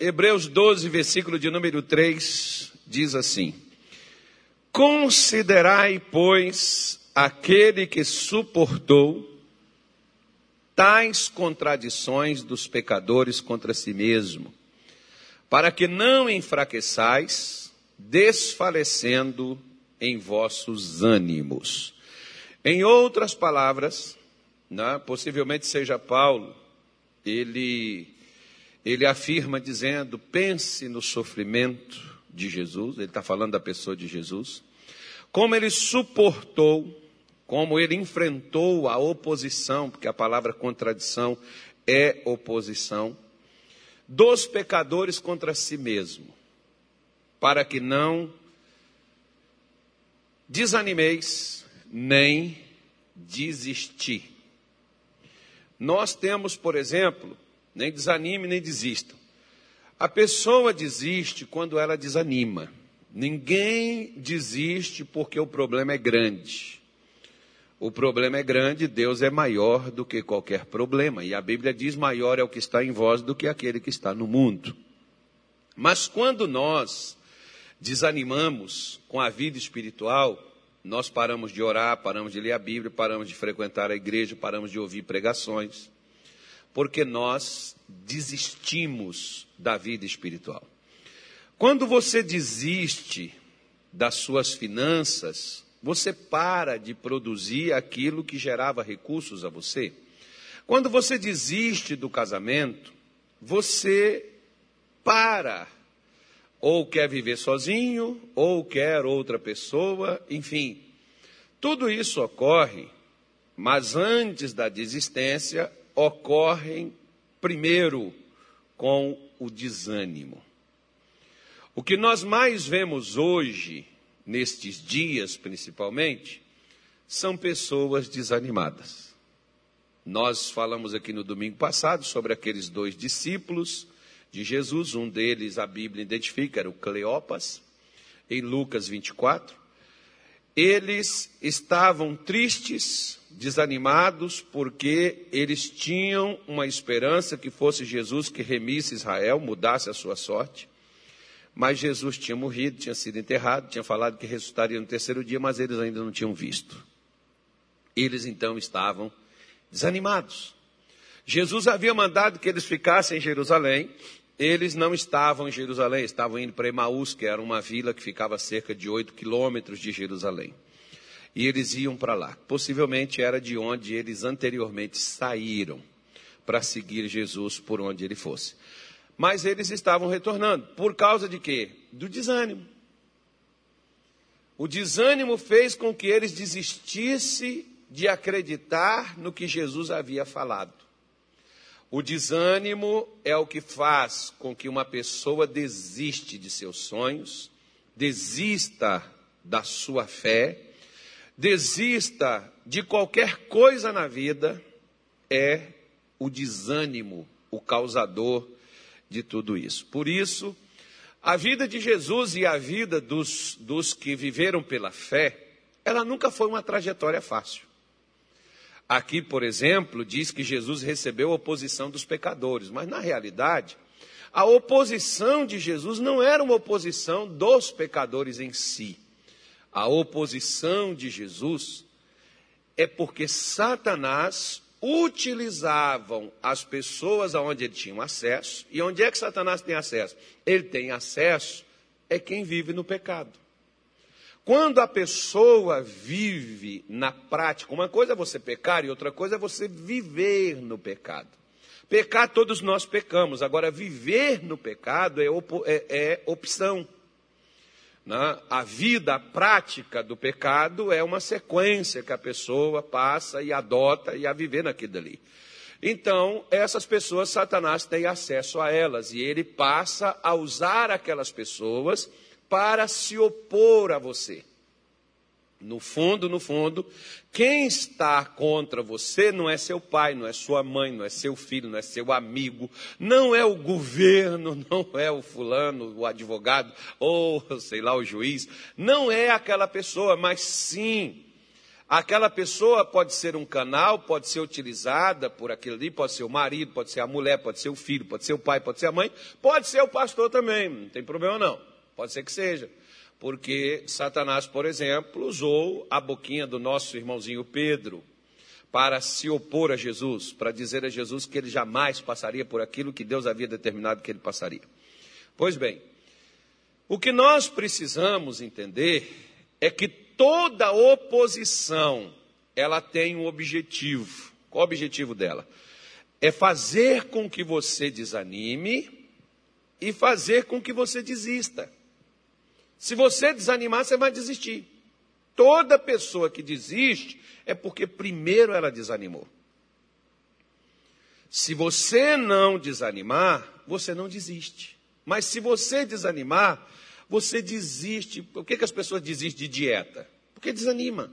Hebreus 12, versículo de número 3, diz assim: Considerai, pois, aquele que suportou tais contradições dos pecadores contra si mesmo, para que não enfraqueçais, desfalecendo em vossos ânimos. Em outras palavras, né, possivelmente seja Paulo, ele ele afirma dizendo: pense no sofrimento de Jesus, ele está falando da pessoa de Jesus, como ele suportou, como ele enfrentou a oposição, porque a palavra contradição é oposição, dos pecadores contra si mesmo, para que não desanimeis nem desistir. Nós temos, por exemplo, nem desanime, nem desista. A pessoa desiste quando ela desanima. Ninguém desiste porque o problema é grande. O problema é grande, Deus é maior do que qualquer problema. E a Bíblia diz: maior é o que está em vós do que aquele que está no mundo. Mas quando nós desanimamos com a vida espiritual, nós paramos de orar, paramos de ler a Bíblia, paramos de frequentar a igreja, paramos de ouvir pregações porque nós desistimos da vida espiritual. Quando você desiste das suas finanças, você para de produzir aquilo que gerava recursos a você. Quando você desiste do casamento, você para ou quer viver sozinho, ou quer outra pessoa, enfim. Tudo isso ocorre, mas antes da desistência, ocorrem primeiro com o desânimo. O que nós mais vemos hoje, nestes dias principalmente, são pessoas desanimadas. Nós falamos aqui no domingo passado sobre aqueles dois discípulos de Jesus, um deles a Bíblia identifica, era o Cleopas, em Lucas 24. Eles estavam tristes desanimados porque eles tinham uma esperança que fosse Jesus que remisse Israel, mudasse a sua sorte. Mas Jesus tinha morrido, tinha sido enterrado, tinha falado que ressuscitaria no terceiro dia, mas eles ainda não tinham visto. Eles então estavam desanimados. Jesus havia mandado que eles ficassem em Jerusalém. Eles não estavam em Jerusalém, estavam indo para Emaús, que era uma vila que ficava a cerca de oito quilômetros de Jerusalém e eles iam para lá. Possivelmente era de onde eles anteriormente saíram para seguir Jesus por onde ele fosse. Mas eles estavam retornando. Por causa de quê? Do desânimo. O desânimo fez com que eles desistissem de acreditar no que Jesus havia falado. O desânimo é o que faz com que uma pessoa desiste de seus sonhos, desista da sua fé desista de qualquer coisa na vida, é o desânimo, o causador de tudo isso. Por isso, a vida de Jesus e a vida dos, dos que viveram pela fé, ela nunca foi uma trajetória fácil. Aqui, por exemplo, diz que Jesus recebeu a oposição dos pecadores, mas na realidade, a oposição de Jesus não era uma oposição dos pecadores em si a oposição de Jesus é porque Satanás utilizavam as pessoas aonde ele tinha acesso. E onde é que Satanás tem acesso? Ele tem acesso é quem vive no pecado. Quando a pessoa vive na prática, uma coisa é você pecar e outra coisa é você viver no pecado. Pecar, todos nós pecamos. Agora, viver no pecado é, é, é opção. Né? A vida a prática do pecado é uma sequência que a pessoa passa e adota e a viver naquilo ali. Então, essas pessoas, Satanás tem acesso a elas e ele passa a usar aquelas pessoas para se opor a você. No fundo, no fundo, quem está contra você não é seu pai, não é sua mãe, não é seu filho, não é seu amigo, não é o governo, não é o fulano, o advogado, ou sei lá, o juiz, não é aquela pessoa, mas sim Aquela pessoa pode ser um canal, pode ser utilizada por aquilo ali, pode ser o marido, pode ser a mulher, pode ser o filho, pode ser o pai, pode ser a mãe, pode ser o pastor também, não tem problema não. Pode ser que seja. Porque Satanás, por exemplo, usou a boquinha do nosso irmãozinho Pedro para se opor a Jesus, para dizer a Jesus que ele jamais passaria por aquilo que Deus havia determinado que ele passaria. Pois bem, o que nós precisamos entender é que toda oposição ela tem um objetivo. Qual o objetivo dela? É fazer com que você desanime e fazer com que você desista. Se você desanimar, você vai desistir. Toda pessoa que desiste é porque primeiro ela desanimou. Se você não desanimar, você não desiste. Mas se você desanimar, você desiste. Por que, que as pessoas desistem de dieta? Porque desanima.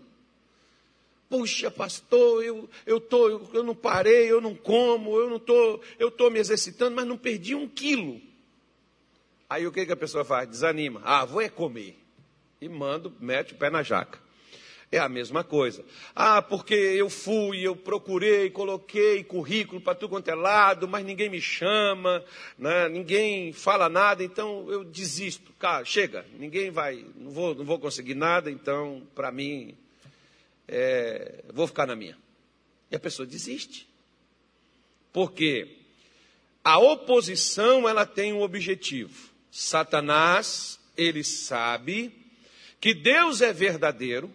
Puxa, pastor, eu, eu, tô, eu, eu não parei, eu não como, eu não tô, eu estou me exercitando, mas não perdi um quilo. Aí o que, que a pessoa faz? Desanima. Ah, vou é comer. E manda, mete o pé na jaca. É a mesma coisa. Ah, porque eu fui, eu procurei, coloquei currículo para tudo quanto é lado, mas ninguém me chama, né? ninguém fala nada, então eu desisto. Cara, chega, ninguém vai, não vou, não vou conseguir nada, então para mim, é, vou ficar na minha. E a pessoa desiste. Porque a oposição ela tem um objetivo. Satanás, ele sabe que Deus é verdadeiro,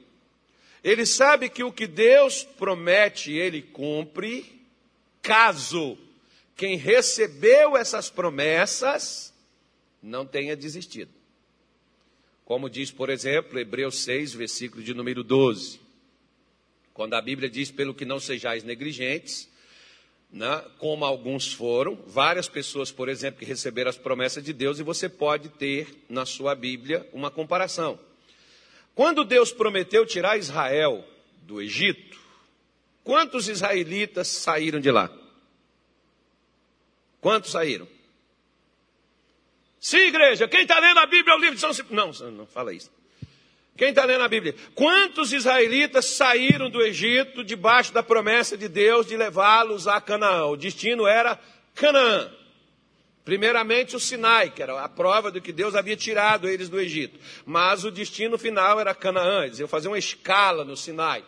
ele sabe que o que Deus promete, ele cumpre, caso quem recebeu essas promessas não tenha desistido. Como diz, por exemplo, Hebreus 6, versículo de número 12. Quando a Bíblia diz: pelo que não sejais negligentes, né, como alguns foram, várias pessoas, por exemplo, que receberam as promessas de Deus, e você pode ter na sua Bíblia uma comparação. Quando Deus prometeu tirar Israel do Egito, quantos israelitas saíram de lá? Quantos saíram? Sim, igreja, quem está lendo a Bíblia é o livro de São Não, não fala isso. Quem está lendo a Bíblia? Quantos israelitas saíram do Egito debaixo da promessa de Deus de levá-los a Canaã? O destino era Canaã. Primeiramente o Sinai, que era a prova de que Deus havia tirado eles do Egito. Mas o destino final era Canaã, eles iam fazer uma escala no Sinai,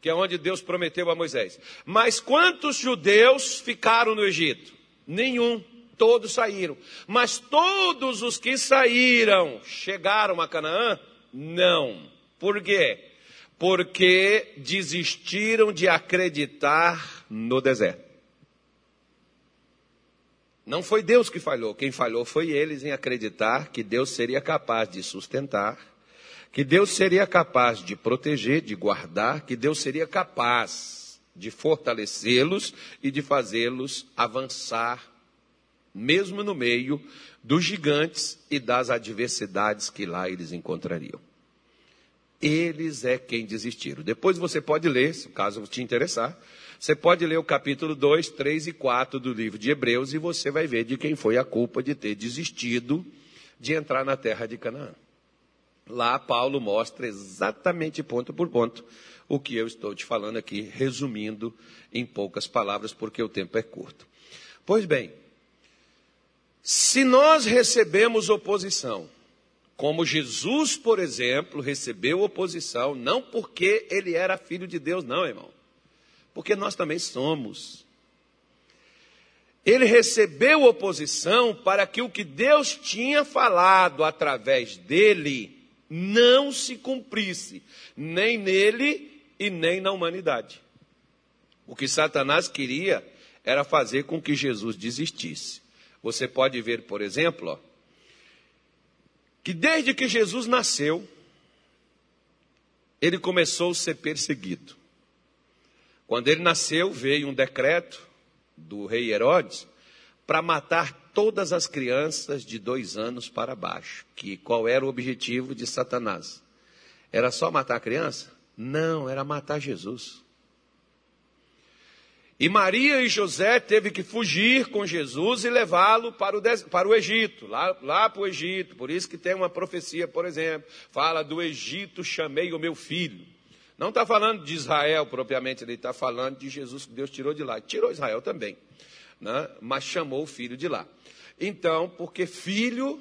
que é onde Deus prometeu a Moisés. Mas quantos judeus ficaram no Egito? Nenhum, todos saíram. Mas todos os que saíram chegaram a Canaã? Não. Por quê? Porque desistiram de acreditar no deserto. Não foi Deus que falhou, quem falhou foi eles em acreditar que Deus seria capaz de sustentar, que Deus seria capaz de proteger, de guardar, que Deus seria capaz de fortalecê-los e de fazê-los avançar, mesmo no meio dos gigantes e das adversidades que lá eles encontrariam. Eles é quem desistiram. Depois você pode ler, se caso te interessar, você pode ler o capítulo 2, 3 e 4 do livro de Hebreus e você vai ver de quem foi a culpa de ter desistido de entrar na terra de Canaã. Lá Paulo mostra exatamente ponto por ponto o que eu estou te falando aqui, resumindo em poucas palavras, porque o tempo é curto. Pois bem, se nós recebemos oposição, como Jesus, por exemplo, recebeu oposição, não porque ele era filho de Deus, não, irmão porque nós também somos. Ele recebeu oposição para que o que Deus tinha falado através dele não se cumprisse, nem nele e nem na humanidade. O que Satanás queria era fazer com que Jesus desistisse. Você pode ver, por exemplo, ó, que desde que Jesus nasceu, ele começou a ser perseguido. Quando ele nasceu, veio um decreto do rei Herodes para matar todas as crianças de dois anos para baixo. Que qual era o objetivo de Satanás? Era só matar a criança? Não, era matar Jesus. E Maria e José teve que fugir com Jesus e levá-lo para o, para o Egito, lá, lá para o Egito. Por isso que tem uma profecia, por exemplo, fala do Egito chamei o meu filho. Não está falando de Israel propriamente, ele está falando de Jesus que Deus tirou de lá. Tirou Israel também, né? mas chamou o filho de lá. Então, porque filho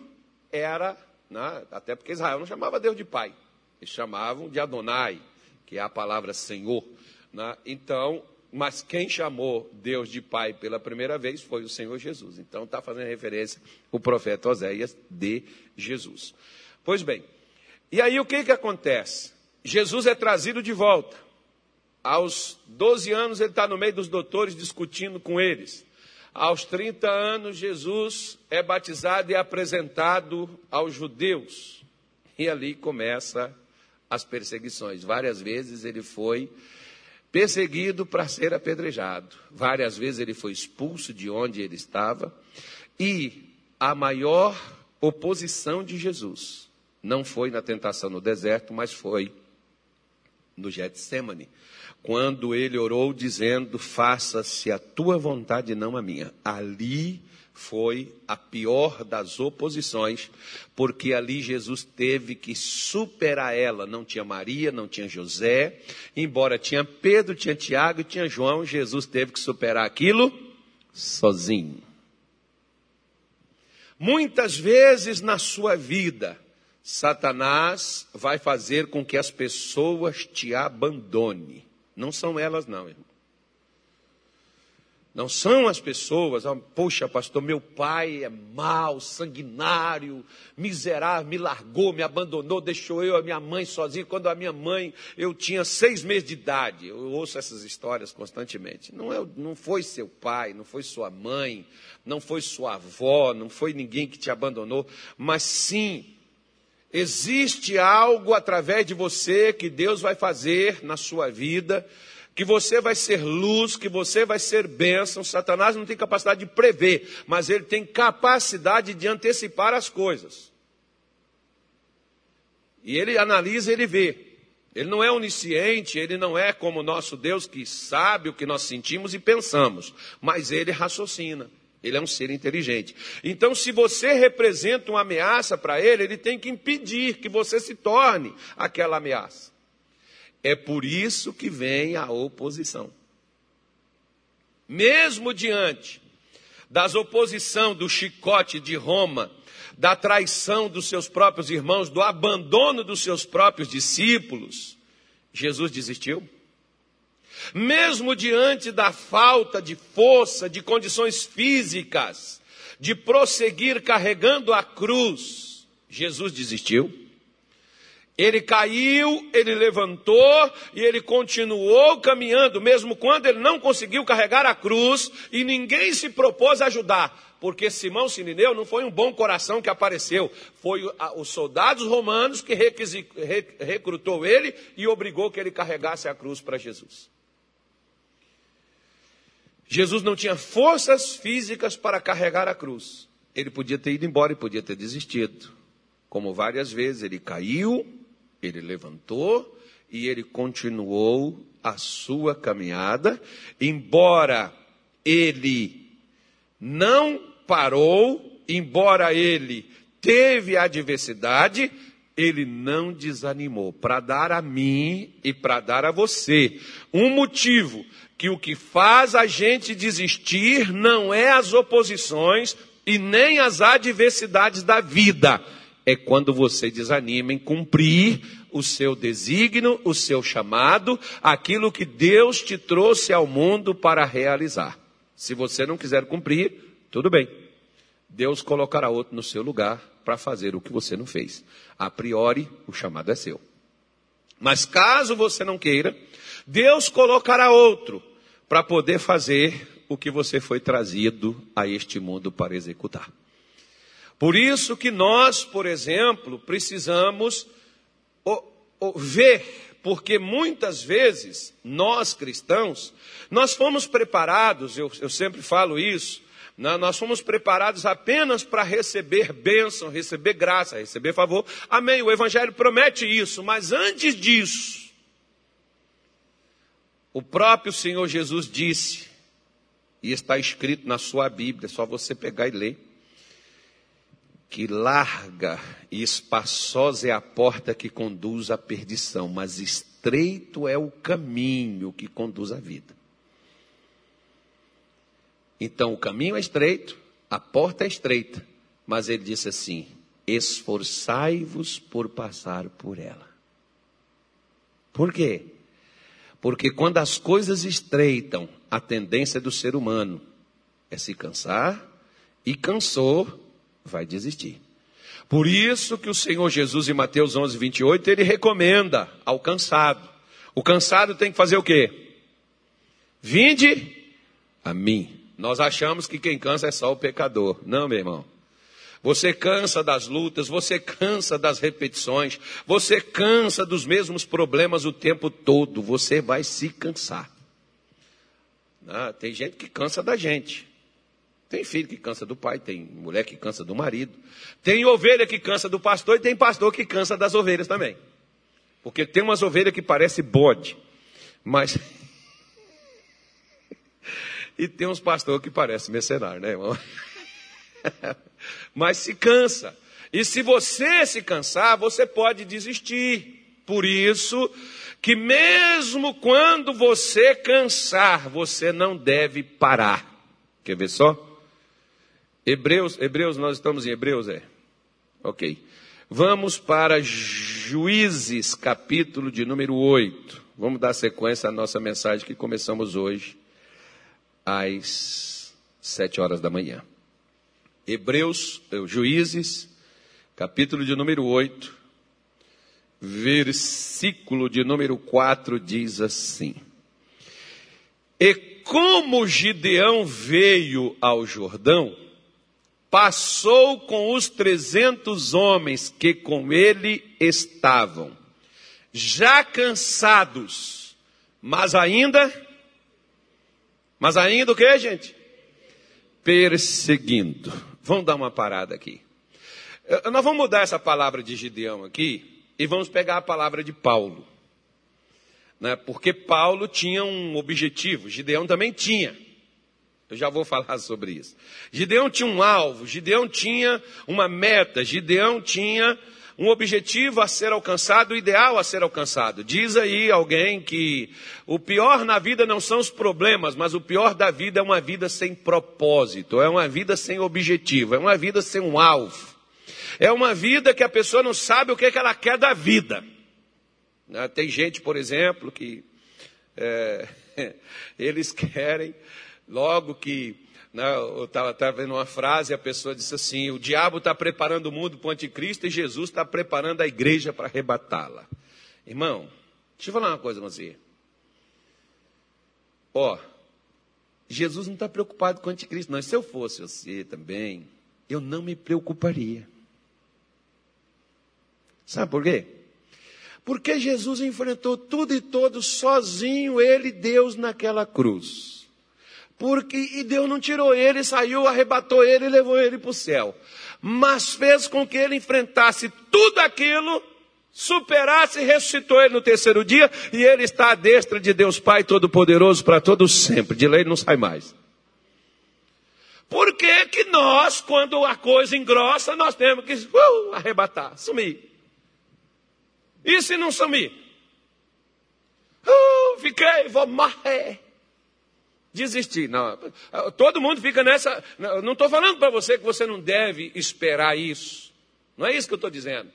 era, né? até porque Israel não chamava Deus de pai, eles chamavam de Adonai, que é a palavra Senhor. Né? Então, mas quem chamou Deus de Pai pela primeira vez foi o Senhor Jesus. Então está fazendo referência o profeta Oséias de Jesus. Pois bem, e aí o que, que acontece? Jesus é trazido de volta. Aos 12 anos ele está no meio dos doutores discutindo com eles. Aos 30 anos, Jesus é batizado e apresentado aos judeus. E ali começa as perseguições. Várias vezes ele foi perseguido para ser apedrejado. Várias vezes ele foi expulso de onde ele estava. E a maior oposição de Jesus não foi na tentação no deserto, mas foi no Getsemane, quando ele orou dizendo: Faça-se a tua vontade, não a minha. Ali foi a pior das oposições, porque ali Jesus teve que superar ela. Não tinha Maria, não tinha José, embora tinha Pedro, tinha Tiago e tinha João, Jesus teve que superar aquilo sozinho. Muitas vezes na sua vida, Satanás vai fazer com que as pessoas te abandonem. Não são elas, não, irmão. Não são as pessoas, ah, poxa, pastor, meu pai é mau, sanguinário, miserável, me largou, me abandonou, deixou eu e a minha mãe sozinho. Quando a minha mãe, eu tinha seis meses de idade. Eu ouço essas histórias constantemente. Não, é, não foi seu pai, não foi sua mãe, não foi sua avó, não foi ninguém que te abandonou, mas sim, existe algo através de você que Deus vai fazer na sua vida que você vai ser luz, que você vai ser bênção. Satanás não tem capacidade de prever, mas ele tem capacidade de antecipar as coisas. E ele analisa, ele vê. Ele não é onisciente, ele não é como o nosso Deus que sabe o que nós sentimos e pensamos, mas ele raciocina. Ele é um ser inteligente. Então, se você representa uma ameaça para ele, ele tem que impedir que você se torne aquela ameaça. É por isso que vem a oposição. Mesmo diante das oposição do chicote de Roma, da traição dos seus próprios irmãos, do abandono dos seus próprios discípulos, Jesus desistiu? Mesmo diante da falta de força, de condições físicas, de prosseguir carregando a cruz, Jesus desistiu? Ele caiu, ele levantou e ele continuou caminhando, mesmo quando ele não conseguiu carregar a cruz e ninguém se propôs a ajudar, porque Simão Sinineu não foi um bom coração que apareceu, foi os soldados romanos que recrutou ele e obrigou que ele carregasse a cruz para Jesus. Jesus não tinha forças físicas para carregar a cruz. Ele podia ter ido embora e podia ter desistido. Como várias vezes ele caiu, ele levantou e ele continuou a sua caminhada, embora ele não parou, embora ele teve adversidade, ele não desanimou. Para dar a mim e para dar a você. Um motivo que o que faz a gente desistir não é as oposições e nem as adversidades da vida é quando você desanima em cumprir o seu desígnio, o seu chamado, aquilo que Deus te trouxe ao mundo para realizar. Se você não quiser cumprir, tudo bem. Deus colocará outro no seu lugar para fazer o que você não fez. A priori, o chamado é seu. Mas caso você não queira, Deus colocará outro para poder fazer o que você foi trazido a este mundo para executar. Por isso que nós, por exemplo, precisamos ver, porque muitas vezes nós cristãos, nós fomos preparados, eu, eu sempre falo isso, né, nós fomos preparados apenas para receber bênção, receber graça, receber favor. Amém. O Evangelho promete isso, mas antes disso, o próprio Senhor Jesus disse, e está escrito na sua Bíblia, é só você pegar e ler que larga e espaçosa é a porta que conduz à perdição, mas estreito é o caminho que conduz à vida. Então o caminho é estreito, a porta é estreita, mas ele disse assim: esforçai-vos por passar por ela. Por quê? Porque quando as coisas estreitam, a tendência do ser humano é se cansar, e cansou, vai desistir. Por isso que o Senhor Jesus em Mateus 11, 28, ele recomenda ao cansado. O cansado tem que fazer o quê? Vinde a mim. Nós achamos que quem cansa é só o pecador. Não, meu irmão. Você cansa das lutas, você cansa das repetições, você cansa dos mesmos problemas o tempo todo, você vai se cansar. Ah, tem gente que cansa da gente. Tem filho que cansa do pai, tem mulher que cansa do marido. Tem ovelha que cansa do pastor e tem pastor que cansa das ovelhas também. Porque tem umas ovelhas que parece bode, mas e tem uns pastores que parecem mercenário, né, irmão? mas se cansa. E se você se cansar, você pode desistir. Por isso que mesmo quando você cansar, você não deve parar. Quer ver só? Hebreus, Hebreus, nós estamos em Hebreus, é? Ok. Vamos para Juízes, capítulo de número 8. Vamos dar sequência à nossa mensagem que começamos hoje, às sete horas da manhã. Hebreus, eh, Juízes, capítulo de número 8, versículo de número 4 diz assim: E como Gideão veio ao Jordão, passou com os trezentos homens que com ele estavam, já cansados, mas ainda, mas ainda o que, gente? Perseguindo. Vamos dar uma parada aqui. Nós vamos mudar essa palavra de Gideão aqui e vamos pegar a palavra de Paulo. Né? Porque Paulo tinha um objetivo, Gideão também tinha. Eu já vou falar sobre isso. Gideão tinha um alvo, Gideão tinha uma meta, Gideão tinha um objetivo a ser alcançado, o ideal a ser alcançado. Diz aí alguém que o pior na vida não são os problemas, mas o pior da vida é uma vida sem propósito, é uma vida sem objetivo, é uma vida sem um alvo. É uma vida que a pessoa não sabe o que, é que ela quer da vida. Né, tem gente, por exemplo, que é, eles querem Logo que né, eu estava vendo uma frase, a pessoa disse assim: o diabo está preparando o mundo para o anticristo e Jesus está preparando a igreja para arrebatá-la. Irmão, deixa eu falar uma coisa você. Ó, Jesus não está preocupado com o anticristo, não. se eu fosse você também, eu não me preocuparia. Sabe por quê? Porque Jesus enfrentou tudo e todos sozinho, ele, Deus, naquela cruz. Porque, e Deus não tirou ele, saiu, arrebatou ele e levou ele para o céu. Mas fez com que ele enfrentasse tudo aquilo, superasse e ressuscitou ele no terceiro dia, e ele está à destra de Deus Pai Todo-Poderoso para todo sempre. De lei não sai mais. Por que, que nós, quando a coisa engrossa, nós temos que uh, arrebatar, sumir? E se não sumir? Uh, fiquei, vou morrer desistir. Não, todo mundo fica nessa. Não estou falando para você que você não deve esperar isso. Não é isso que eu estou dizendo.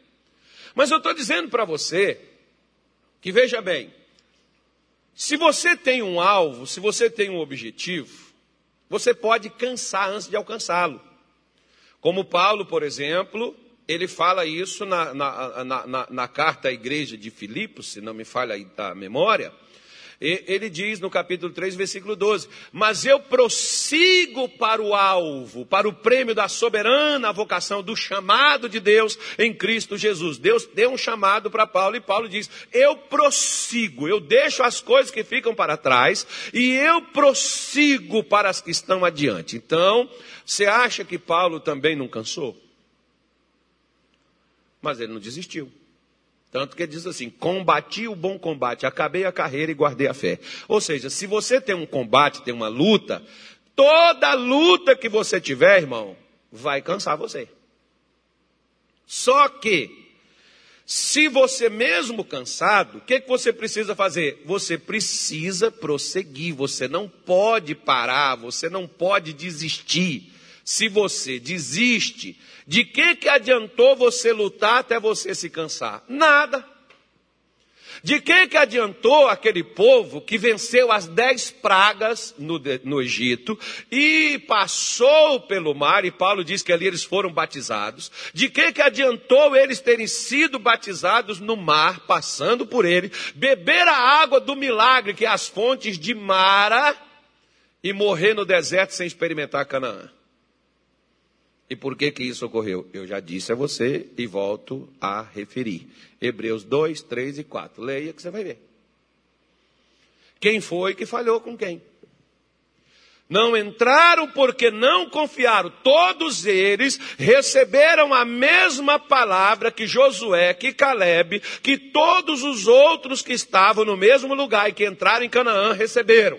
Mas eu estou dizendo para você que veja bem, se você tem um alvo, se você tem um objetivo, você pode cansar antes de alcançá-lo. Como Paulo, por exemplo, ele fala isso na, na, na, na, carta à igreja de Filipos, se não me falha a memória ele diz no capítulo 3, versículo 12: Mas eu prossigo para o alvo, para o prêmio da soberana vocação, do chamado de Deus em Cristo Jesus. Deus deu um chamado para Paulo e Paulo diz: Eu prossigo, eu deixo as coisas que ficam para trás e eu prossigo para as que estão adiante. Então, você acha que Paulo também não cansou? Mas ele não desistiu. Tanto que diz assim: combati o bom combate, acabei a carreira e guardei a fé. Ou seja, se você tem um combate, tem uma luta, toda luta que você tiver, irmão, vai cansar você. Só que, Se você mesmo cansado, o que, que você precisa fazer? Você precisa prosseguir, você não pode parar, você não pode desistir. Se você desiste, de que, que adiantou você lutar até você se cansar? Nada. De que, que adiantou aquele povo que venceu as dez pragas no, no Egito e passou pelo mar, e Paulo diz que ali eles foram batizados? De que, que adiantou eles terem sido batizados no mar, passando por ele, beber a água do milagre, que é as fontes de Mara, e morrer no deserto sem experimentar Canaã? E por que que isso ocorreu? Eu já disse a você e volto a referir. Hebreus 2, 3 e 4. Leia que você vai ver. Quem foi que falhou com quem? Não entraram porque não confiaram. Todos eles receberam a mesma palavra que Josué, que Caleb, que todos os outros que estavam no mesmo lugar e que entraram em Canaã receberam.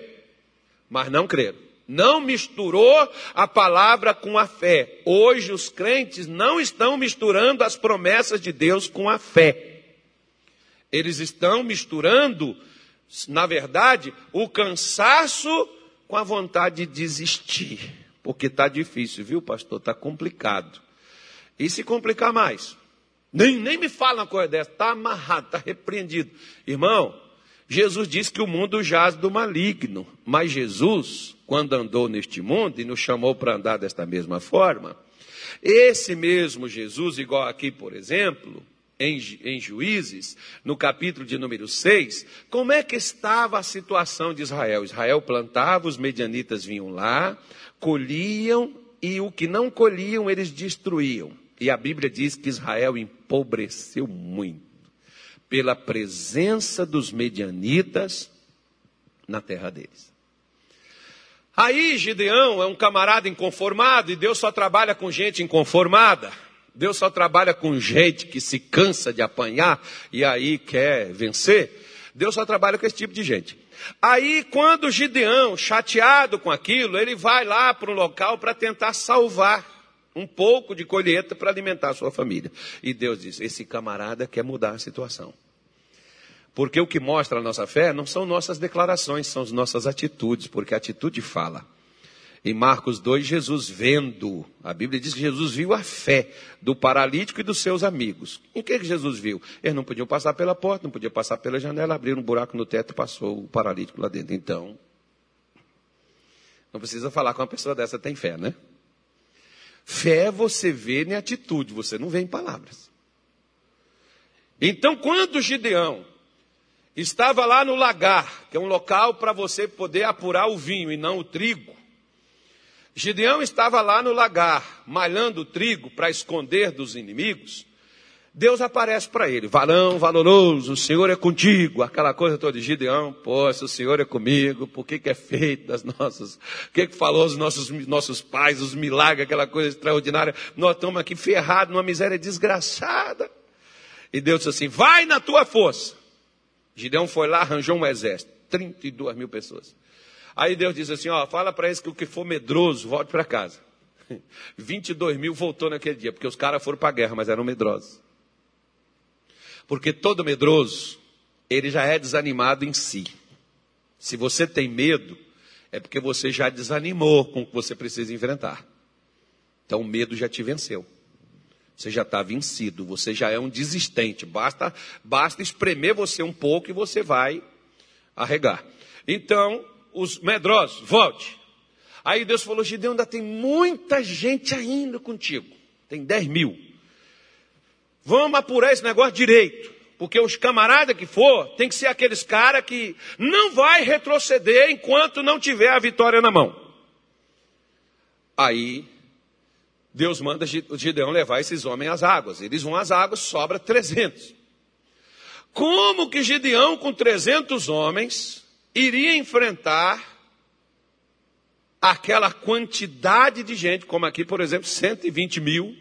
Mas não creram não misturou a palavra com a fé. Hoje os crentes não estão misturando as promessas de Deus com a fé. Eles estão misturando, na verdade, o cansaço com a vontade de desistir. Porque está difícil, viu, pastor? Está complicado. E se complicar mais? Nem, nem me fala uma coisa dessa. Está amarrado, está repreendido. Irmão, Jesus disse que o mundo jaz do maligno. Mas Jesus quando andou neste mundo e nos chamou para andar desta mesma forma. Esse mesmo Jesus, igual aqui, por exemplo, em, em, Juízes, no capítulo de número 6, como é que estava a situação de Israel? Israel plantava, os medianitas vinham lá, colhiam e o que não colhiam eles destruíam. E a Bíblia diz que Israel empobreceu muito pela presença dos medianitas na terra deles. Aí Gideão é um camarada inconformado e Deus só trabalha com gente inconformada. Deus só trabalha com gente que se cansa de apanhar e aí quer vencer. Deus só trabalha com esse tipo de gente. Aí, quando Gideão, chateado com aquilo, ele vai lá para um local para tentar salvar um pouco de colheita para alimentar a sua família. E Deus diz: esse camarada quer mudar a situação. Porque o que mostra a nossa fé não são nossas declarações, são as nossas atitudes, porque a atitude fala. Em Marcos 2, Jesus vendo, a Bíblia diz que Jesus viu a fé do paralítico e dos seus amigos. Em que, que Jesus viu? Eles não podiam passar pela porta, não podiam passar pela janela, abriram um buraco no teto e passou o paralítico lá dentro. Então, não precisa falar com uma pessoa dessa tem fé, né? Fé você vê em atitude, você não vê em palavras. Então, quando Gideão estava lá no lagar, que é um local para você poder apurar o vinho e não o trigo. Gideão estava lá no lagar, malhando o trigo para esconder dos inimigos. Deus aparece para ele, varão valoroso, o Senhor é contigo, aquela coisa toda de Gideão, pô, se o Senhor é comigo, por que, que é feito das nossas, o que, que falou os nossos, nossos pais, os milagres, aquela coisa extraordinária, nós estamos aqui ferrados numa miséria desgraçada. E Deus disse assim, vai na tua força, Gideão foi lá, arranjou um exército, 32 mil pessoas. Aí Deus disse assim: ó, fala para eles que o que for medroso, volte para casa. 22 mil voltou naquele dia, porque os caras foram para a guerra, mas eram medrosos. Porque todo medroso, ele já é desanimado em si. Se você tem medo, é porque você já desanimou com o que você precisa enfrentar. Então o medo já te venceu. Você já está vencido, você já é um desistente. Basta, basta espremer você um pouco e você vai arregar. Então, os medrosos, volte. Aí Deus falou: Gideão, ainda tem muita gente ainda contigo. Tem 10 mil. Vamos apurar esse negócio direito. Porque os camaradas que for, tem que ser aqueles caras que não vai retroceder enquanto não tiver a vitória na mão. Aí Deus manda Gideão levar esses homens às águas. Eles vão às águas, sobra 300. Como que Gideão, com 300 homens, iria enfrentar aquela quantidade de gente, como aqui, por exemplo, 120 mil,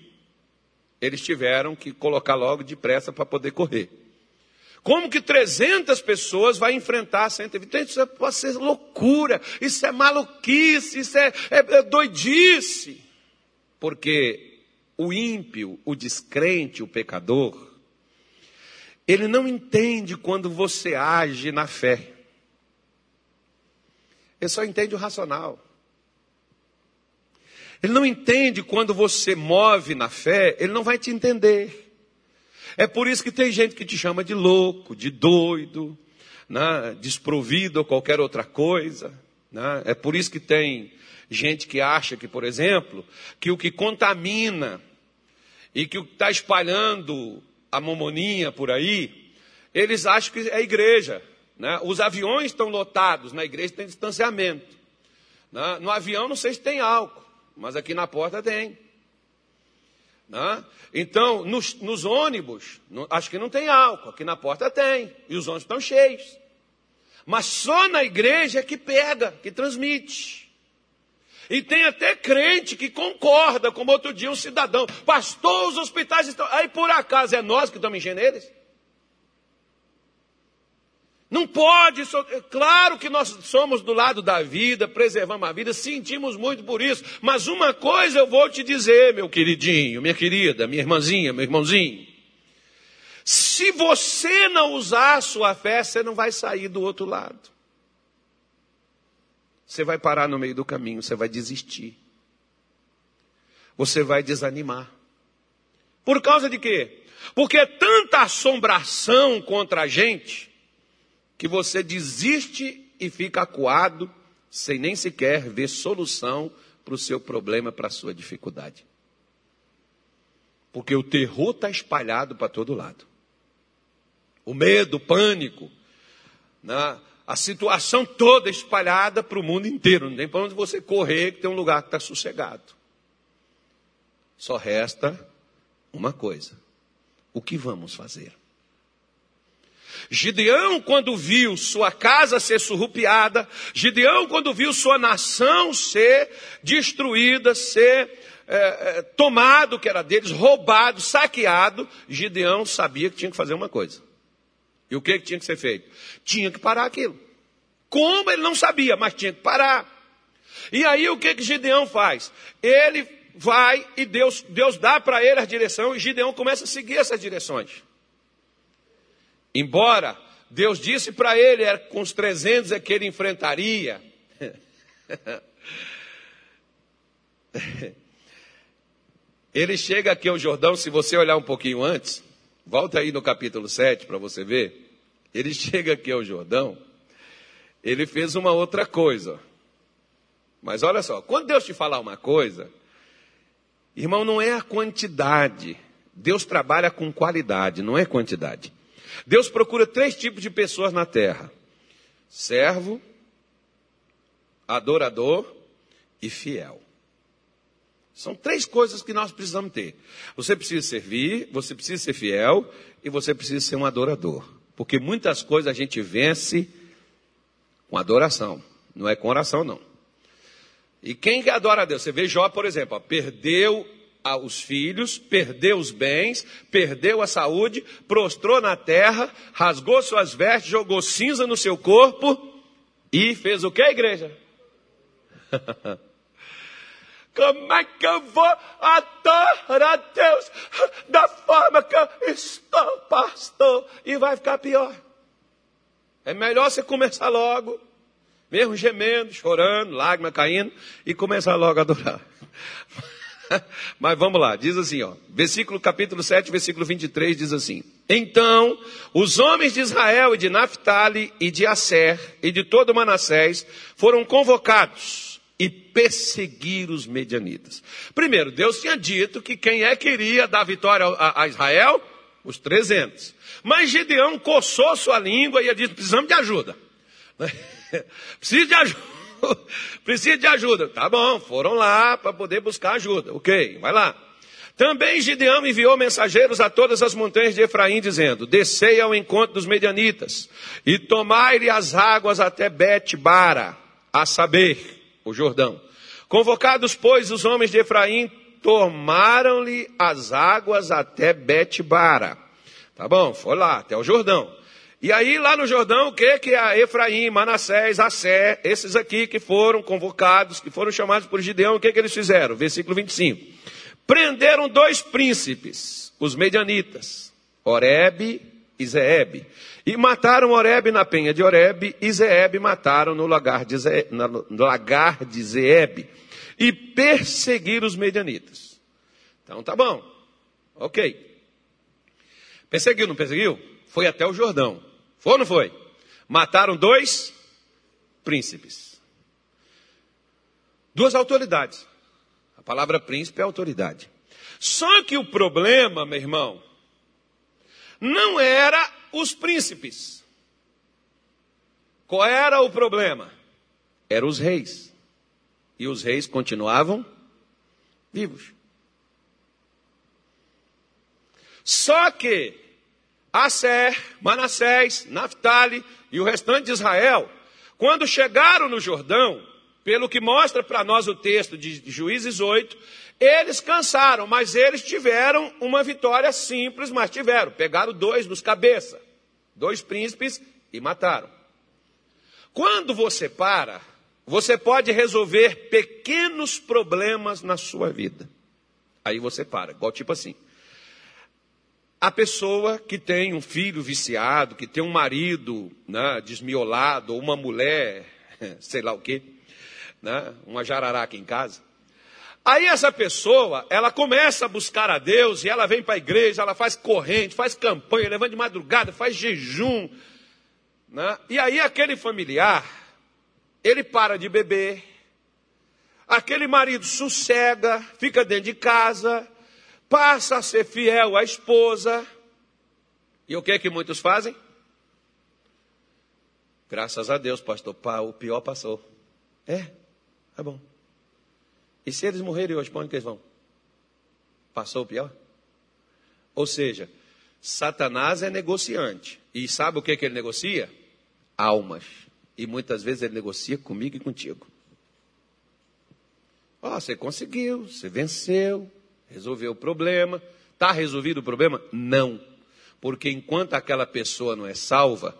eles tiveram que colocar logo depressa para poder correr. Como que 300 pessoas vai enfrentar 120? Isso é, pode ser loucura, isso é maluquice, isso é, é, é doidice. Porque o ímpio, o descrente, o pecador, Ele não entende quando você age na fé. Ele só entende o racional. Ele não entende quando você move na fé, ele não vai te entender. É por isso que tem gente que te chama de louco, de doido, né, desprovido ou qualquer outra coisa. Né? É por isso que tem gente que acha que, por exemplo, que o que contamina e que o que está espalhando a mamoninha por aí, eles acham que é a igreja. Né? Os aviões estão lotados, na igreja tem distanciamento. Né? No avião não sei se tem álcool, mas aqui na porta tem. Né? Então, nos, nos ônibus, no, acho que não tem álcool, aqui na porta tem, e os ônibus estão cheios. Mas só na igreja é que pega, que transmite. E tem até crente que concorda, como outro dia um cidadão, pastor, os hospitais estão. Aí por acaso é nós que estamos eles? Não pode, é claro que nós somos do lado da vida, preservamos a vida, sentimos muito por isso, mas uma coisa eu vou te dizer, meu queridinho, minha querida, minha irmãzinha, meu irmãozinho. Se você não usar a sua fé, você não vai sair do outro lado. Você vai parar no meio do caminho, você vai desistir. Você vai desanimar. Por causa de quê? Porque é tanta assombração contra a gente que você desiste e fica acuado, sem nem sequer ver solução para o seu problema, para a sua dificuldade. Porque o terror está espalhado para todo lado. O medo, o pânico, né? A situação toda espalhada para o mundo inteiro. Não tem para onde você correr, que tem um lugar que está sossegado. Só resta uma coisa: o que vamos fazer? Gideão, quando viu sua casa ser surrupiada, Gideão, quando viu sua nação ser destruída, ser é, é, tomado, que era deles, roubado, saqueado, Gideão sabia que tinha que fazer uma coisa. E o que, que tinha que ser feito? Tinha que parar aquilo. Como ele não sabia, mas tinha que parar. E aí o que, que Gideão faz? Ele vai e Deus, Deus dá para ele a direção e Gideão começa a seguir essas direções. Embora Deus disse para ele, era com os 300 é que ele enfrentaria. ele chega aqui ao Jordão, se você olhar um pouquinho antes, volta aí no capítulo 7 para você ver. Ele chega aqui ao Jordão, ele fez uma outra coisa. Mas olha só, quando Deus te falar uma coisa, irmão, não é a quantidade. Deus trabalha com qualidade, não é quantidade. Deus procura três tipos de pessoas na terra: servo, adorador e fiel. São três coisas que nós precisamos ter. Você precisa servir, você precisa ser fiel e você precisa ser um adorador. Porque muitas coisas a gente vence com adoração, não é com oração, não. E quem que adora a Deus? Você vê Jó, por exemplo, ó, perdeu os filhos, perdeu os bens, perdeu a saúde, prostrou na terra, rasgou suas vestes, jogou cinza no seu corpo e fez o que, igreja? Como é que eu vou adorar a Deus da forma que eu estou, pastor? E vai ficar pior. É melhor você começar logo, mesmo gemendo, chorando, lágrima caindo, e começar logo a adorar. Mas vamos lá, diz assim, ó, versículo capítulo 7, versículo 23 diz assim: Então, os homens de Israel e de Naphtali e de Asser e de todo Manassés foram convocados e perseguir os medianitas. Primeiro, Deus tinha dito que quem é que iria dar vitória a, a Israel? Os 300. Mas Gideão coçou sua língua e disse: precisamos de ajuda. Precisa de ajuda. Precisa de ajuda. Tá bom, foram lá para poder buscar ajuda. Ok, vai lá. Também Gideão enviou mensageiros a todas as montanhas de Efraim, dizendo: Descei ao encontro dos medianitas e tomai-lhe as águas até Bet-bara, a saber, o Jordão. Convocados, pois, os homens de Efraim, tomaram-lhe as águas até Bet-bara. Tá bom, foi lá, até o Jordão. E aí, lá no Jordão, o que que é Efraim, Manassés, Assé, esses aqui que foram convocados, que foram chamados por Gideão, o que que eles fizeram? Versículo 25. Prenderam dois príncipes, os medianitas, Oreb e Zeeb. E mataram Oreb na penha de Oreb, e Zeeb mataram no lagar de, Ze, lagar de Zeeb. E perseguiram os medianitas. Então tá bom. Ok. Perseguiu, não perseguiu? Foi até o Jordão. Foi ou não foi? Mataram dois príncipes. Duas autoridades. A palavra príncipe é autoridade. Só que o problema, meu irmão, não era os príncipes. Qual era o problema? Eram os reis. E os reis continuavam vivos. Só que Asser, Manassés, Naphtali e o restante de Israel, quando chegaram no Jordão, pelo que mostra para nós o texto de Juízes 8, eles cansaram, mas eles tiveram uma vitória simples, mas tiveram. Pegaram dois nos cabeça, dois príncipes e mataram. Quando você para, você pode resolver pequenos problemas na sua vida. Aí você para, igual tipo assim. A pessoa que tem um filho viciado, que tem um marido né, desmiolado, ou uma mulher, sei lá o quê, né, uma jararaca em casa, Aí essa pessoa, ela começa a buscar a Deus e ela vem para a igreja, ela faz corrente, faz campanha, levanta de madrugada, faz jejum. Né? E aí aquele familiar, ele para de beber, aquele marido sossega, fica dentro de casa, passa a ser fiel à esposa. E o que é que muitos fazem? Graças a Deus, pastor, o pior passou. É, é bom. E se eles morrerem hoje, para onde que eles vão? Passou o pior? Ou seja, Satanás é negociante. E sabe o que, que ele negocia? Almas. E muitas vezes ele negocia comigo e contigo. Ó, oh, você conseguiu, você venceu, resolveu o problema. Está resolvido o problema? Não. Porque enquanto aquela pessoa não é salva,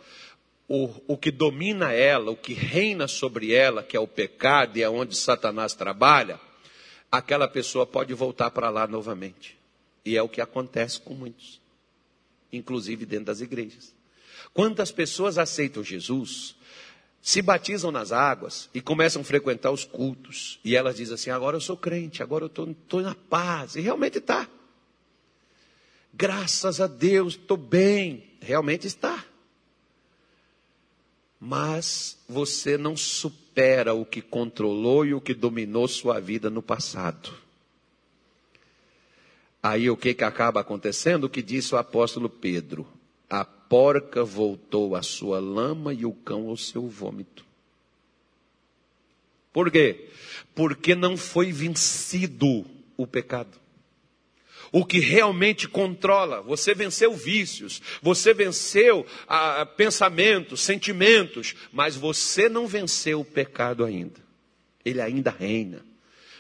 o, o que domina ela, o que reina sobre ela, que é o pecado e é onde Satanás trabalha, aquela pessoa pode voltar para lá novamente. E é o que acontece com muitos, inclusive dentro das igrejas. Quantas pessoas aceitam Jesus, se batizam nas águas e começam a frequentar os cultos, e elas dizem assim: agora eu sou crente, agora eu estou na paz, e realmente está. Graças a Deus, estou bem, realmente está. Mas você não supera o que controlou e o que dominou sua vida no passado. Aí o que, que acaba acontecendo? O que disse o apóstolo Pedro: a porca voltou à sua lama e o cão ao seu vômito. Por quê? Porque não foi vencido o pecado o que realmente controla. Você venceu vícios, você venceu ah, pensamentos, sentimentos, mas você não venceu o pecado ainda. Ele ainda reina.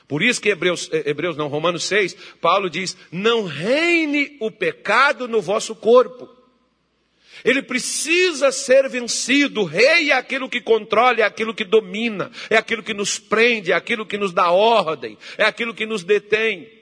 Por isso que Hebreus, eh, Hebreus não, Romanos 6, Paulo diz: não reine o pecado no vosso corpo. Ele precisa ser vencido. O rei é aquilo que controla, é aquilo que domina, é aquilo que nos prende, é aquilo que nos dá ordem, é aquilo que nos detém.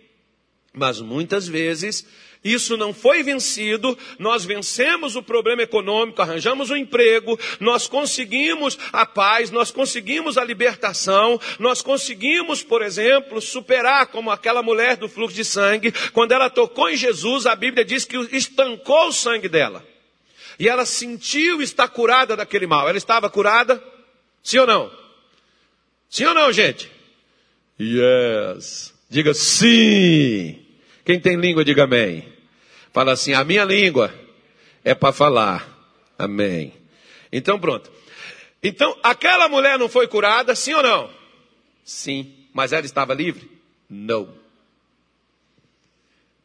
Mas muitas vezes isso não foi vencido, nós vencemos o problema econômico, arranjamos um emprego, nós conseguimos a paz, nós conseguimos a libertação, nós conseguimos, por exemplo, superar como aquela mulher do fluxo de sangue, quando ela tocou em Jesus, a Bíblia diz que estancou o sangue dela. E ela sentiu estar curada daquele mal. Ela estava curada? Sim ou não? Sim ou não, gente? Yes. Diga sim. Quem tem língua, diga amém. Fala assim: a minha língua é para falar. Amém. Então pronto. Então, aquela mulher não foi curada, sim ou não? Sim. Mas ela estava livre? Não.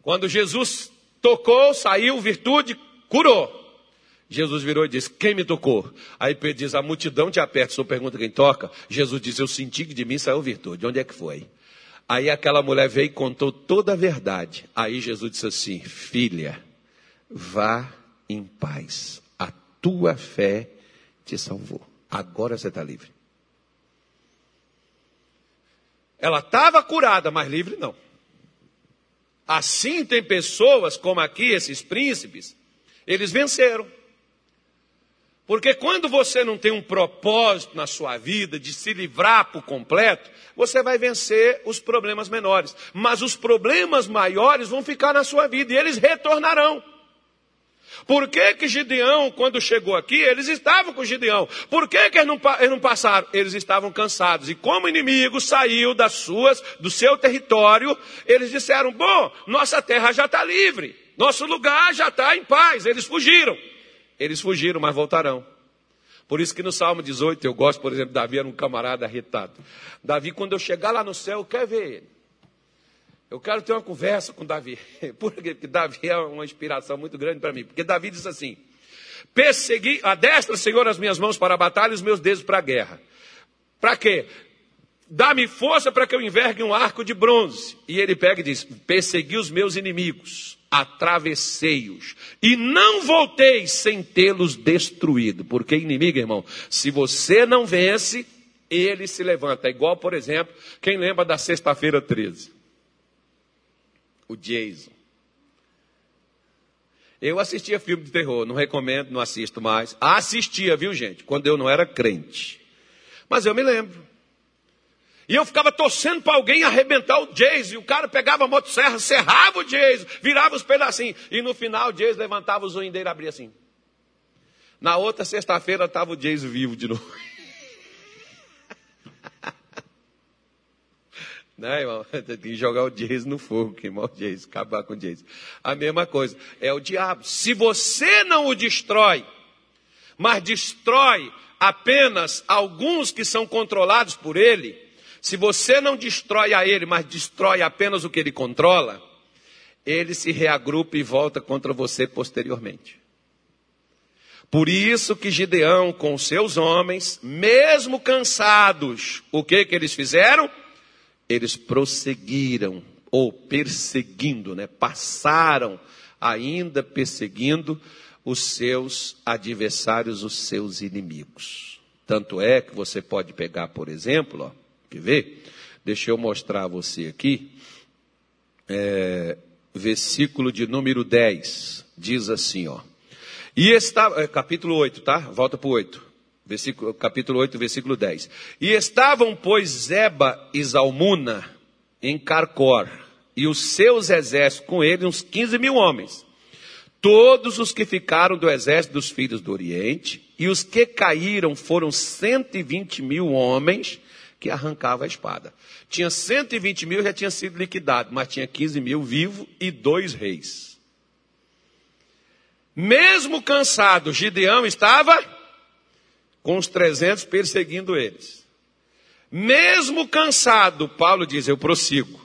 Quando Jesus tocou, saiu virtude, curou. Jesus virou e disse: Quem me tocou? Aí Pedro diz: A multidão te aperta. Sua pergunta quem toca? Jesus disse: Eu senti que de mim saiu virtude. Onde é que foi? Aí aquela mulher veio e contou toda a verdade. Aí Jesus disse assim: Filha, vá em paz. A tua fé te salvou. Agora você está livre. Ela estava curada, mas livre não. Assim tem pessoas como aqui, esses príncipes, Eles venceram. Porque quando você não tem um propósito na sua vida de se livrar por completo, você vai vencer os problemas menores. Mas os problemas maiores vão ficar na sua vida e eles retornarão. Por que que Gideão, quando chegou aqui, eles estavam com Gideão? Por que que eles não, eles não passaram? Eles estavam cansados. E como o inimigo saiu das suas, do seu território, eles disseram, bom, nossa terra já está livre. Nosso lugar já está em paz. Eles fugiram. Eles fugiram, mas voltarão. Por isso que no Salmo 18, eu gosto, por exemplo, Davi era um camarada arretado. Davi, quando eu chegar lá no céu, eu quero ver ele. Eu quero ter uma conversa com Davi. Porque Davi é uma inspiração muito grande para mim. Porque Davi diz assim: Persegui, a destra, Senhor, as minhas mãos para a batalha e os meus dedos para a guerra. Para quê? Dá-me força para que eu envergue um arco de bronze. E ele pega e diz: Persegui os meus inimigos atravessei-os e não voltei sem tê-los destruído. Porque inimigo, irmão, se você não vence, ele se levanta. É igual, por exemplo, quem lembra da sexta-feira 13? O Jason. Eu assistia filme de terror, não recomendo, não assisto mais. Assistia, viu gente, quando eu não era crente. Mas eu me lembro. E eu ficava torcendo para alguém arrebentar o Jason. E o cara pegava a motosserra, serrava o Jason, virava os pedacinhos. E no final o Jason levantava o zoinho dele e abria assim. Na outra sexta-feira estava o Jason vivo de novo. Não, irmão, tem que jogar o Jason no fogo, queimar o Jason, acabar com o Jason. A mesma coisa, é o diabo. Se você não o destrói, mas destrói apenas alguns que são controlados por ele, se você não destrói a ele, mas destrói apenas o que ele controla, ele se reagrupa e volta contra você posteriormente. Por isso que Gideão, com seus homens, mesmo cansados, o que que eles fizeram? Eles prosseguiram, ou perseguindo, né? Passaram ainda perseguindo os seus adversários, os seus inimigos. Tanto é que você pode pegar, por exemplo, ó, Quer ver? Deixa eu mostrar a você aqui. É, versículo de número 10. Diz assim, ó. E estava, é, capítulo 8, tá? Volta para o 8. Versículo, capítulo 8, versículo 10. E estavam, pois, Zeba e Zalmuna em Carcor, e os seus exércitos com ele, uns 15 mil homens. Todos os que ficaram do exército dos filhos do Oriente, e os que caíram foram 120 mil homens, que arrancava a espada. Tinha 120 mil, já tinha sido liquidado, mas tinha 15 mil vivo e dois reis. Mesmo cansado, Gideão estava com os 300 perseguindo eles. Mesmo cansado, Paulo diz: Eu prossigo.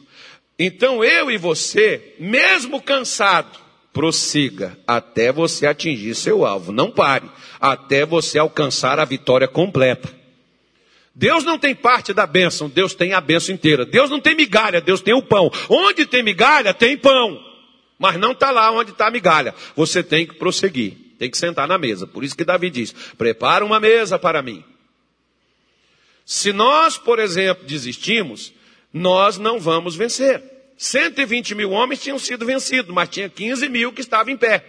Então eu e você, mesmo cansado, prossiga até você atingir seu alvo. Não pare, até você alcançar a vitória completa. Deus não tem parte da bênção, Deus tem a bênção inteira. Deus não tem migalha, Deus tem o pão. Onde tem migalha, tem pão. Mas não está lá onde está a migalha. Você tem que prosseguir, tem que sentar na mesa. Por isso que Davi diz: prepara uma mesa para mim. Se nós, por exemplo, desistimos, nós não vamos vencer. 120 mil homens tinham sido vencidos, mas tinha 15 mil que estavam em pé.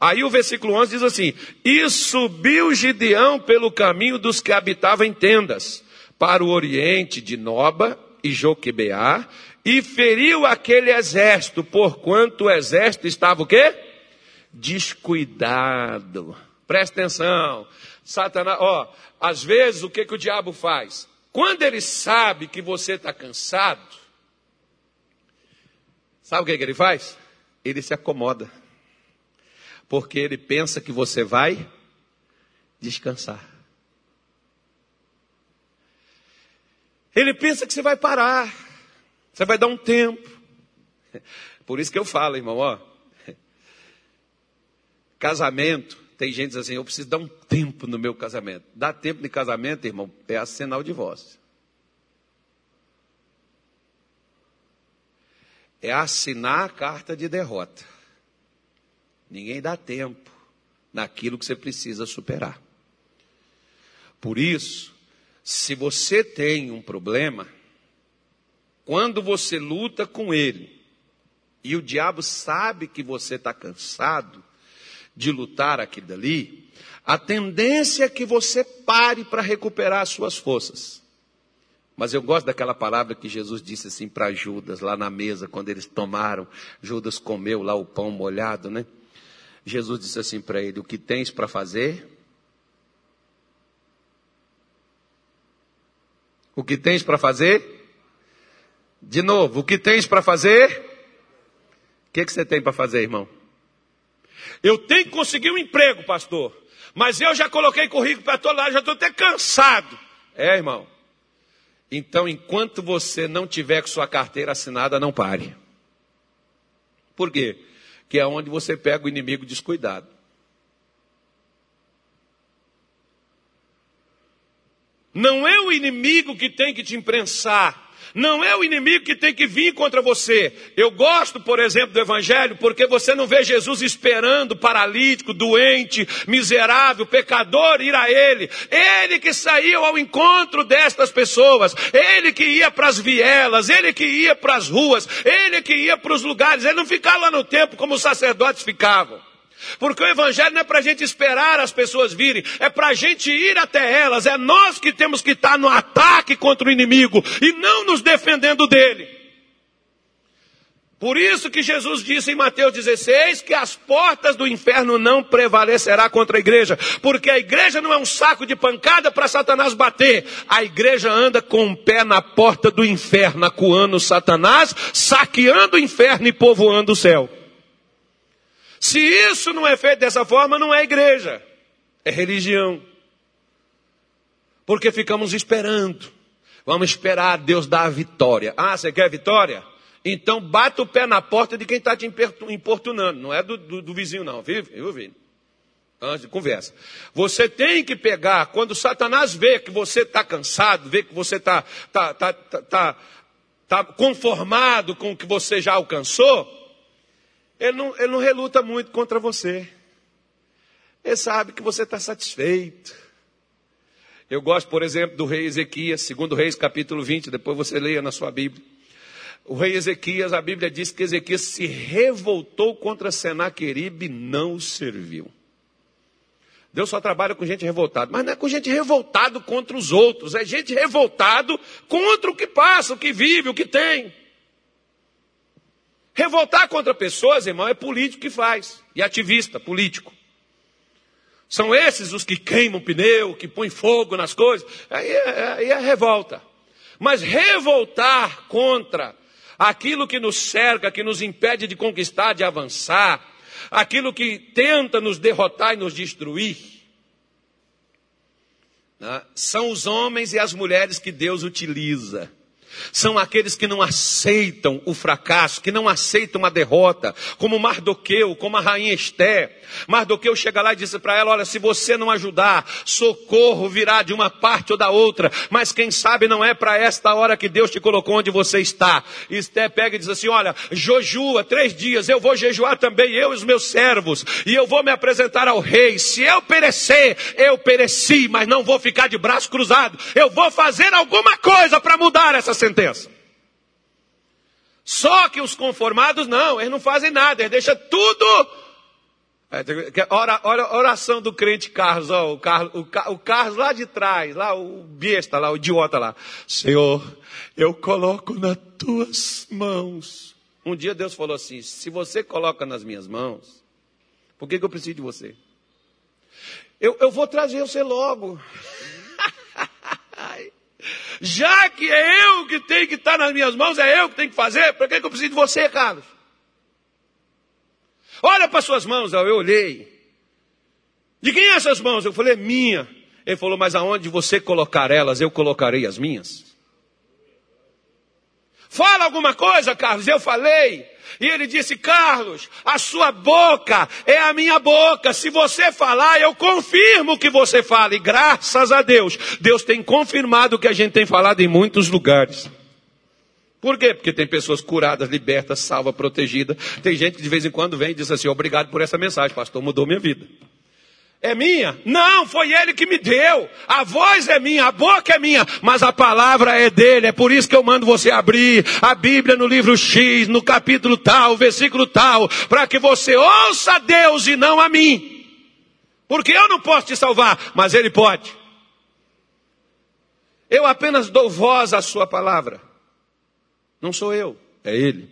Aí o versículo 11 diz assim: E subiu Gideão pelo caminho dos que habitavam em tendas, para o oriente de Noba e Joquebeá, e feriu aquele exército, porquanto o exército estava o quê? Descuidado. Presta atenção. Satanás, ó, às vezes o que, que o diabo faz? Quando ele sabe que você está cansado, sabe o que, que ele faz? Ele se acomoda porque ele pensa que você vai descansar. Ele pensa que você vai parar, você vai dar um tempo. Por isso que eu falo, irmão, ó. Casamento, tem gente assim, eu preciso dar um tempo no meu casamento. Dar tempo de casamento, irmão, é assinar o divórcio. É assinar a carta de derrota. Ninguém dá tempo naquilo que você precisa superar. Por isso, se você tem um problema, quando você luta com ele, e o diabo sabe que você está cansado, de lutar aquilo dali, a tendência é que você pare para recuperar as suas forças. Mas eu gosto daquela palavra que Jesus disse assim para Judas, lá na mesa, quando eles tomaram, Judas comeu lá o pão molhado, né? Jesus disse assim para ele: O que tens para fazer? O que tens para fazer? De novo, o que tens para fazer? O que, que você tem para fazer, irmão? Eu tenho que conseguir um emprego, pastor. Mas eu já coloquei currículo para todo lado, já estou até cansado. É, irmão. Então, enquanto você não tiver com sua carteira assinada, não pare. Por quê? Que é onde você pega o inimigo descuidado. Não é o inimigo que tem que te imprensar não é o inimigo que tem que vir contra você. Eu gosto, por exemplo, do Evangelho, porque você não vê Jesus esperando paralítico, doente, miserável, pecador ir a Ele. Ele que saiu ao encontro destas pessoas. Ele que ia para as vielas, ele que ia para as ruas, ele que ia para os lugares. Ele não ficava lá no templo como os sacerdotes ficavam. Porque o Evangelho não é para a gente esperar as pessoas virem, é para a gente ir até elas. É nós que temos que estar no ataque contra o inimigo e não nos defendendo dele. Por isso que Jesus disse em Mateus 16 que as portas do inferno não prevalecerá contra a igreja, porque a igreja não é um saco de pancada para Satanás bater. A igreja anda com o pé na porta do inferno, acuando Satanás, saqueando o inferno e povoando o céu. Se isso não é feito dessa forma, não é igreja, é religião. Porque ficamos esperando. Vamos esperar Deus dar a vitória. Ah, você quer vitória? Então bata o pé na porta de quem está te importunando. Não é do, do, do vizinho, não. Viu, viu, viu? Antes de conversa. Você tem que pegar, quando Satanás vê que você está cansado, vê que você está tá, tá, tá, tá, tá conformado com o que você já alcançou, ele não, ele não reluta muito contra você. Ele sabe que você está satisfeito. Eu gosto, por exemplo, do rei Ezequias, segundo Reis, capítulo 20, depois você leia na sua Bíblia. O rei Ezequias, a Bíblia diz que Ezequias se revoltou contra Senaqueribe e não o serviu. Deus só trabalha com gente revoltada, mas não é com gente revoltado contra os outros, é gente revoltado contra o que passa, o que vive, o que tem. Revoltar contra pessoas, irmão, é político que faz. E ativista, político. São esses os que queimam pneu, que põem fogo nas coisas. Aí é, aí é revolta. Mas revoltar contra aquilo que nos cerca, que nos impede de conquistar, de avançar, aquilo que tenta nos derrotar e nos destruir, né? são os homens e as mulheres que Deus utiliza são aqueles que não aceitam o fracasso, que não aceitam a derrota, como Mardoqueu, como a rainha Esté. Mardoqueu chega lá e diz para ela: Olha, se você não ajudar, socorro virá de uma parte ou da outra, mas quem sabe não é para esta hora que Deus te colocou onde você está. Esté pega e diz assim: Olha, jejua três dias, eu vou jejuar também, eu e os meus servos, e eu vou me apresentar ao rei. Se eu perecer, eu pereci, mas não vou ficar de braço cruzado, eu vou fazer alguma coisa para mudar essa sentença. Só que os conformados não, eles não fazem nada, eles deixam tudo. É, ora, ora, oração do crente Carlos, ó, o, Carlos o, o Carlos lá de trás, lá o besta, lá o idiota lá. Senhor, eu coloco nas tuas mãos. Um dia Deus falou assim: se você coloca nas minhas mãos, por que, que eu preciso de você? Eu, eu vou trazer você logo. Já que é eu que tenho que estar nas minhas mãos, é eu que tenho que fazer, para que eu preciso de você, Carlos? Olha para suas mãos, eu olhei. De quem é essas mãos? Eu falei, é minha. Ele falou, mas aonde você colocar elas, eu colocarei as minhas. Fala alguma coisa, Carlos. Eu falei. E ele disse: Carlos, a sua boca é a minha boca. Se você falar, eu confirmo que você fala. E graças a Deus, Deus tem confirmado o que a gente tem falado em muitos lugares. Por quê? Porque tem pessoas curadas, libertas, salvas, protegidas. Tem gente que de vez em quando vem e diz assim: Obrigado por essa mensagem, pastor, mudou minha vida. É minha? Não, foi ele que me deu. A voz é minha, a boca é minha, mas a palavra é dele. É por isso que eu mando você abrir a Bíblia no livro X, no capítulo tal, versículo tal, para que você ouça a Deus e não a mim. Porque eu não posso te salvar, mas ele pode. Eu apenas dou voz à sua palavra. Não sou eu, é ele.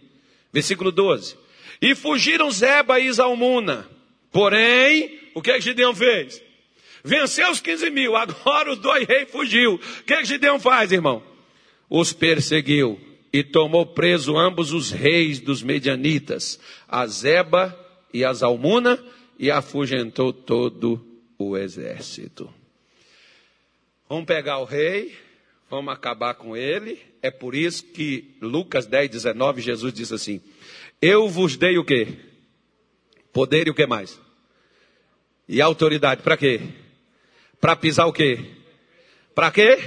Versículo 12. E fugiram Zeba e Zalmuna. Porém, o que, é que Gideão fez? Venceu os 15 mil, agora os dois reis fugiu. O que, é que Gideão faz, irmão? Os perseguiu e tomou preso ambos os reis dos medianitas, a Zeba e a Zalmuna, e afugentou todo o exército. Vamos pegar o rei, vamos acabar com ele. É por isso que Lucas 10, 19, Jesus diz assim: Eu vos dei o quê? Poder e o que mais? E autoridade, para quê? Para pisar o quê? Para quê?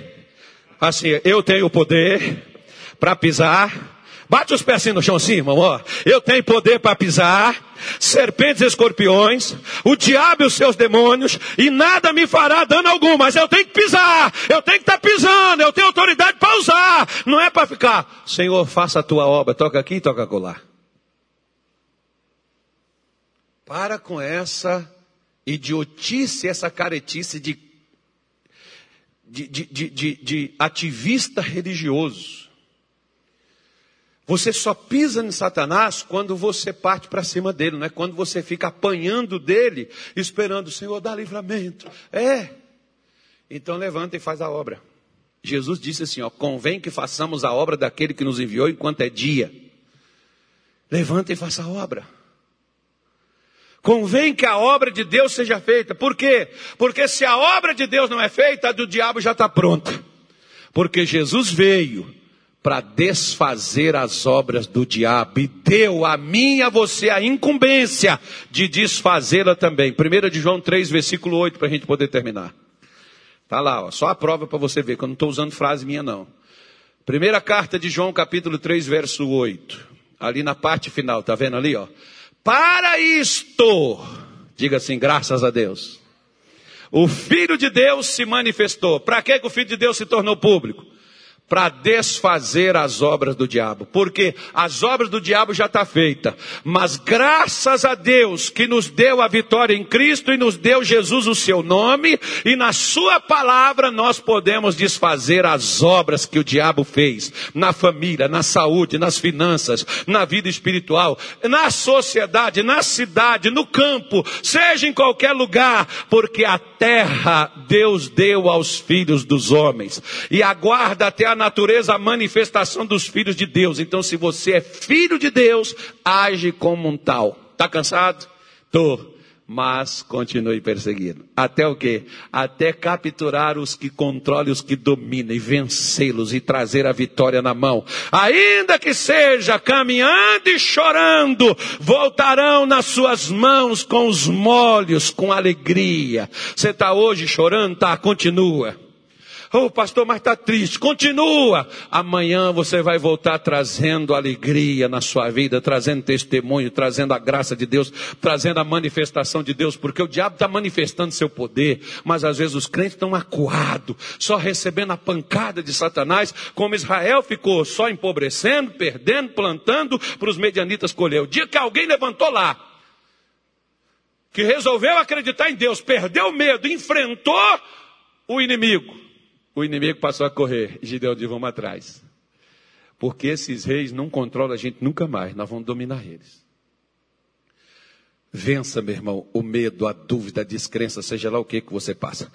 Assim, eu tenho poder para pisar. Bate os pés assim no chão assim, irmão, ó. Eu tenho poder para pisar serpentes e escorpiões, o diabo e os seus demônios, e nada me fará dano algum, mas eu tenho que pisar, eu tenho que estar tá pisando, eu tenho autoridade para usar, não é para ficar, Senhor, faça a tua obra, toca aqui e toca colar. Para com essa idiotice, essa caretice de, de, de, de, de ativista religioso. Você só pisa em Satanás quando você parte para cima dele, não é quando você fica apanhando dele, esperando o Senhor dar livramento. É. Então levanta e faz a obra. Jesus disse assim: ó, convém que façamos a obra daquele que nos enviou enquanto é dia. Levanta e faça a obra. Convém que a obra de Deus seja feita. Por quê? Porque se a obra de Deus não é feita, a do diabo já está pronta. Porque Jesus veio para desfazer as obras do diabo e deu a mim e a você a incumbência de desfazê-la também. 1 de João 3, versículo 8, para a gente poder terminar. Tá lá, ó, só a prova para você ver, que eu não estou usando frase minha não. Primeira carta de João, capítulo 3, verso 8. Ali na parte final, tá vendo ali, ó? Para isto, diga assim, graças a Deus. O Filho de Deus se manifestou. Para que, o Filho de Deus se tornou público? Para desfazer as obras do diabo, porque as obras do diabo já está feita, mas graças a Deus que nos deu a vitória em Cristo e nos deu Jesus o seu nome e na sua palavra nós podemos desfazer as obras que o diabo fez na família, na saúde, nas finanças, na vida espiritual, na sociedade, na cidade, no campo, seja em qualquer lugar, porque a terra Deus deu aos filhos dos homens e aguarda até a natureza a manifestação dos filhos de Deus. Então, se você é filho de Deus, age como um tal. Está cansado? Tô. Mas continue perseguindo. Até o quê? Até capturar os que controlam, os que dominam, e vencê-los e trazer a vitória na mão. Ainda que seja caminhando e chorando, voltarão nas suas mãos com os molhos, com alegria. Você está hoje chorando? Tá, continua. Oh, pastor, mas está triste. Continua. Amanhã você vai voltar trazendo alegria na sua vida, trazendo testemunho, trazendo a graça de Deus, trazendo a manifestação de Deus, porque o diabo está manifestando seu poder, mas às vezes os crentes estão acuados, só recebendo a pancada de Satanás, como Israel ficou só empobrecendo, perdendo, plantando para os medianitas colher. O dia que alguém levantou lá, que resolveu acreditar em Deus, perdeu o medo, enfrentou o inimigo o inimigo passou a correr. Gideão disse: vamos atrás. Porque esses reis não controlam a gente nunca mais. Nós vamos dominar eles. Vença, meu irmão, o medo, a dúvida, a descrença, seja lá o que que você passa.